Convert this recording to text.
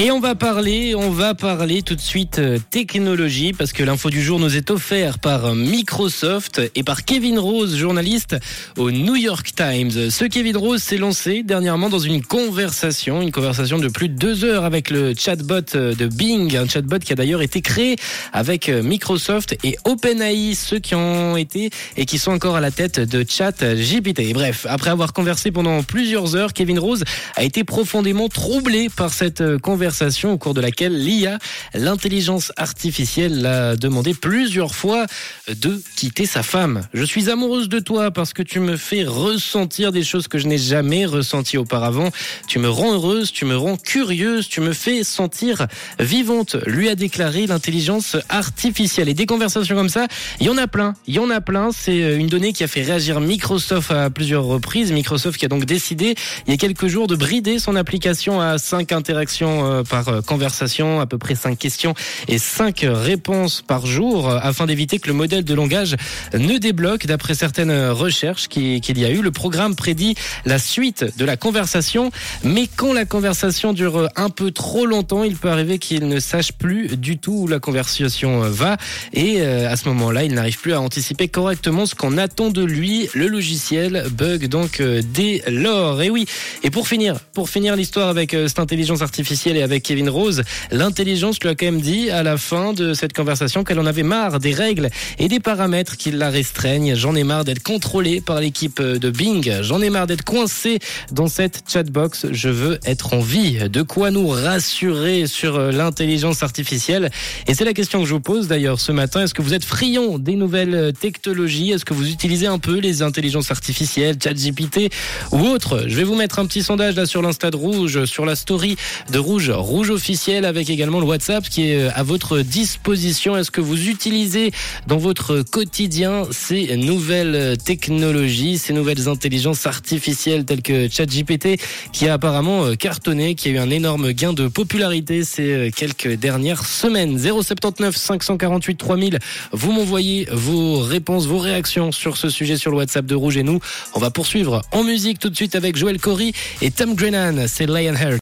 Et on va parler, on va parler tout de suite euh, technologie parce que l'info du jour nous est offert par Microsoft et par Kevin Rose, journaliste au New York Times. Ce Kevin Rose s'est lancé dernièrement dans une conversation, une conversation de plus de deux heures avec le chatbot de Bing, un chatbot qui a d'ailleurs été créé avec Microsoft et OpenAI, ceux qui ont été et qui sont encore à la tête de ChatGPT. Bref, après avoir conversé pendant plusieurs heures, Kevin Rose a été profondément troublé par cette conversation au cours de laquelle l'IA, l'intelligence artificielle, l'a demandé plusieurs fois de quitter sa femme. Je suis amoureuse de toi parce que tu me fais ressentir des choses que je n'ai jamais ressenties auparavant. Tu me rends heureuse, tu me rends curieuse, tu me fais sentir vivante, lui a déclaré l'intelligence artificielle. Et des conversations comme ça, il y en a plein. Il y en a plein. C'est une donnée qui a fait réagir Microsoft à plusieurs reprises. Microsoft qui a donc décidé il y a quelques jours de brider son application à cinq interactions euh, par euh, conversation, à peu près 5 questions et 5 réponses par jour, euh, afin d'éviter que le modèle de langage ne débloque. D'après certaines recherches qu'il y a eu, le programme prédit la suite de la conversation, mais quand la conversation dure un peu trop longtemps, il peut arriver qu'il ne sache plus du tout où la conversation va, et à ce moment-là, il n'arrive plus à anticiper correctement ce qu'on attend de lui. Le logiciel bug donc dès lors. Et oui, et pour finir, pour finir l'histoire avec cette intelligence artificielle et avec Kevin Rose, l'intelligence lui a quand même dit à la fin de cette conversation qu'elle en avait marre des règles et des paramètres qui la restreignent. J'en ai marre d'être contrôlé par l'équipe de Bing. J'en ai marre d'être coincé dans cette chatbox. Je veux être en vie. De quoi nous rassurer sur l'intelligence artificielle? Et c'est la question que je vous pose d'ailleurs ce matin. Est-ce que vous êtes friand des nouvelles technologies? Est-ce que vous utilisez un peu les intelligences artificielles, ChatGPT ou autres Je vais vous mettre un petit sondage là sur l'Insta de Rouge, sur la story de Rouge Rouge officiel avec également le WhatsApp qui est à votre disposition. Est-ce que vous utilisez dans votre quotidien ces nouvelles technologies, ces nouvelles intelligences artificielles telles que ChatGPT qui a apparemment cartonné, qui a eu un énorme gain de popularité ces quelques dernières semaines? 079 548 3000. Vous m'envoyez vos réponses, vos réactions sur ce sujet sur le WhatsApp de Rouge et nous. On va poursuivre en musique tout de suite avec Joël Cory et Tom Grennan. C'est Lion Hair.